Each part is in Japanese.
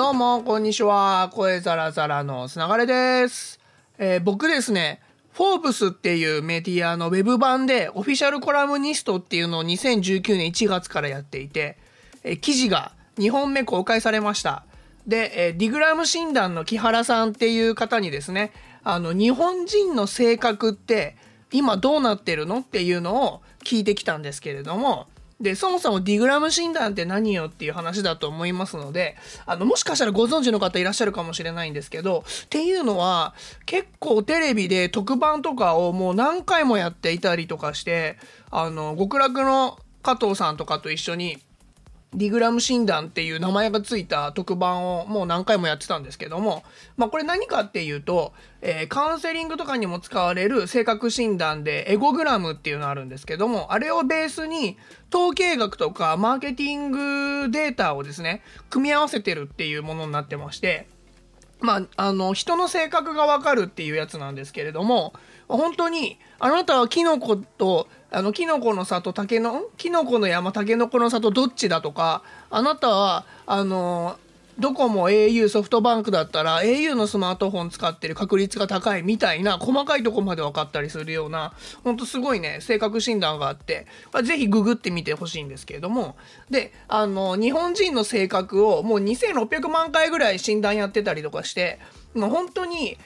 どうも、こんにちは。声ザラザラのつながれです。えー僕ですね、フォーブスっていうメディアのウェブ版でオフィシャルコラムニストっていうのを2019年1月からやっていて、えー記事が2本目公開されました。で、えーディグラム診断の木原さんっていう方にですね、あの、日本人の性格って今どうなってるのっていうのを聞いてきたんですけれども、で、そもそもディグラム診断って何よっていう話だと思いますので、あの、もしかしたらご存知の方いらっしゃるかもしれないんですけど、っていうのは、結構テレビで特番とかをもう何回もやっていたりとかして、あの、極楽の加藤さんとかと一緒に、ディグラム診断っていう名前がついた特番をもう何回もやってたんですけども、まあこれ何かっていうと、えーカウンセリングとかにも使われる性格診断でエゴグラムっていうのあるんですけども、あれをベースに統計学とかマーケティングデータをですね、組み合わせてるっていうものになってまして、まあ、あの、人の性格がわかるっていうやつなんですけれども、本当に、あなたはキノコと、あの、キノコの里、竹のキノコの山、タケノコの里、どっちだとか、あなたは、あの、ドコモ、au、ソフトバンクだったら、au のスマートフォン使ってる確率が高いみたいな、細かいとこまで分かったりするような、ほんとすごいね、性格診断があって、まあぜひググってみてほしいんですけれども、で、あの、日本人の性格をもう2600万回ぐらい診断やってたりとかして、もう本当に、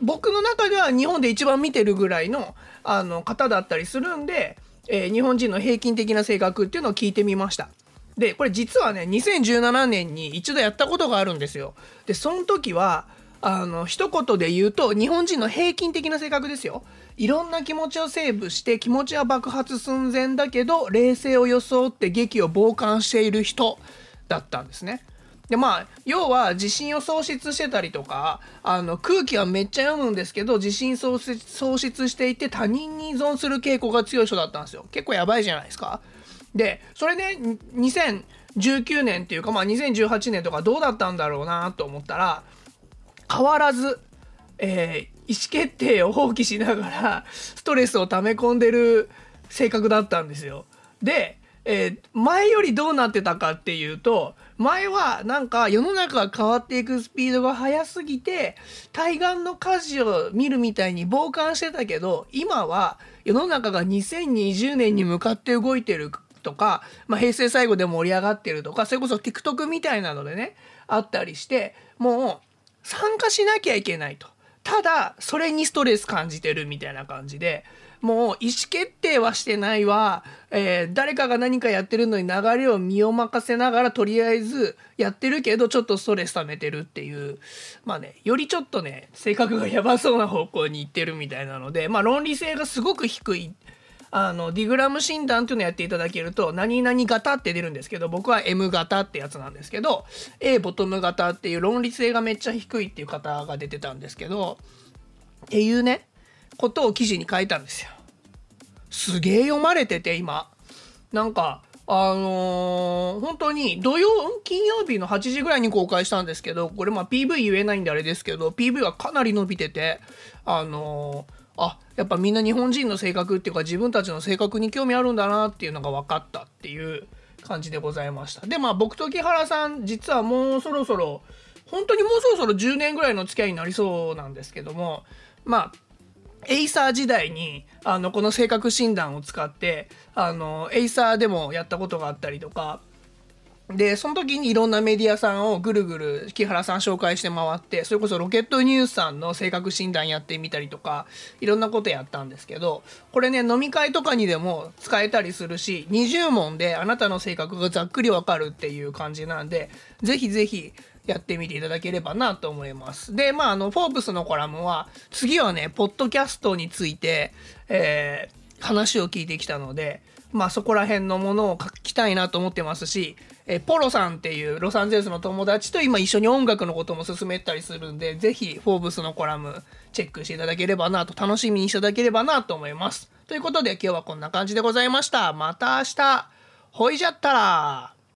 僕の中では日本で一番見てるぐらいのあの方だったりするんで、えー日本人の平均的な性格っていうのを聞いてみました。で、これ実はね、2017年に一度やったことがあるんですよ。で、その時は、あの、一言で言うと、日本人の平均的な性格ですよ。いろんな気持ちをセーブして、気持ちは爆発寸前だけど、冷静を装って劇を傍観している人だったんですね。でまあ要は自信を喪失してたりとかあの空気はめっちゃ読むんですけど自信喪失喪失していて他人に依存する傾向が強い人だったんですよ結構やばいじゃないですかでそれで2019年っていうかまあ2018年とかどうだったんだろうなと思ったら変わらず、えー意思決定を放棄しながらストレスを溜め込んでる性格だったんですよ。で、えー前よりどうなってたかっていうと前はなんか世の中が変わっていくスピードが速すぎて対岸の火事を見るみたいに傍観してたけど今は世の中が2020年に向かって動いてるとか、まあ、平成最後で盛り上がってるとかそれこそ TikTok みたいなのでねあったりしてもう参加しなきゃいけないと。ただそれにストレス感じてるみたいな感じでもう意思決定はしてないわ、えー誰かが何かやってるのに流れを身を任せながらとりあえずやってるけどちょっとストレス溜めてるっていうまあねよりちょっとね性格がやばそうな方向に行ってるみたいなのでまあ論理性がすごく低いあのディグラム診断っていうのをやっていただけると何々型って出るんですけど僕は M 型ってやつなんですけど A ボトム型っていう論理性がめっちゃ低いっていう方が出てたんですけどっていうねことを記事に書いたんですよ。すげえ読まれてて今なんかあのー本当に土曜金曜日の8時ぐらいに公開したんですけどこれまあ PV 言えないんであれですけど PV はかなり伸びててあのーあやっぱみんな日本人の性格っていうか自分たちの性格に興味あるんだなっていうのが分かったっていう感じでございました。でまあ僕と木原さん実はもうそろそろ本当にもうそろそろ10年ぐらいの付き合いになりそうなんですけどもまあエイサー時代にあのこの性格診断を使ってあのエイサーでもやったことがあったりとかでその時にいろんなメディアさんをぐるぐる木原さん紹介して回ってそれこそロケットニュースさんの性格診断やってみたりとかいろんなことやったんですけどこれね飲み会とかにでも使えたりするし20問であなたの性格がざっくりわかるっていう感じなんでぜひぜひやってみていただければなと思います。で、まあ、あの、フォーブスのコラムは、次はね、ポッドキャストについて、えー話を聞いてきたので、まあ、そこら辺のものを書きたいなと思ってますし、えポロさんっていうロサンゼルスの友達と今一緒に音楽のことも進めたりするんで、ぜひ、フォーブスのコラムチェックしていただければなと、楽しみにしていただければなと思います。ということで、今日はこんな感じでございました。また明日、ほいじゃったら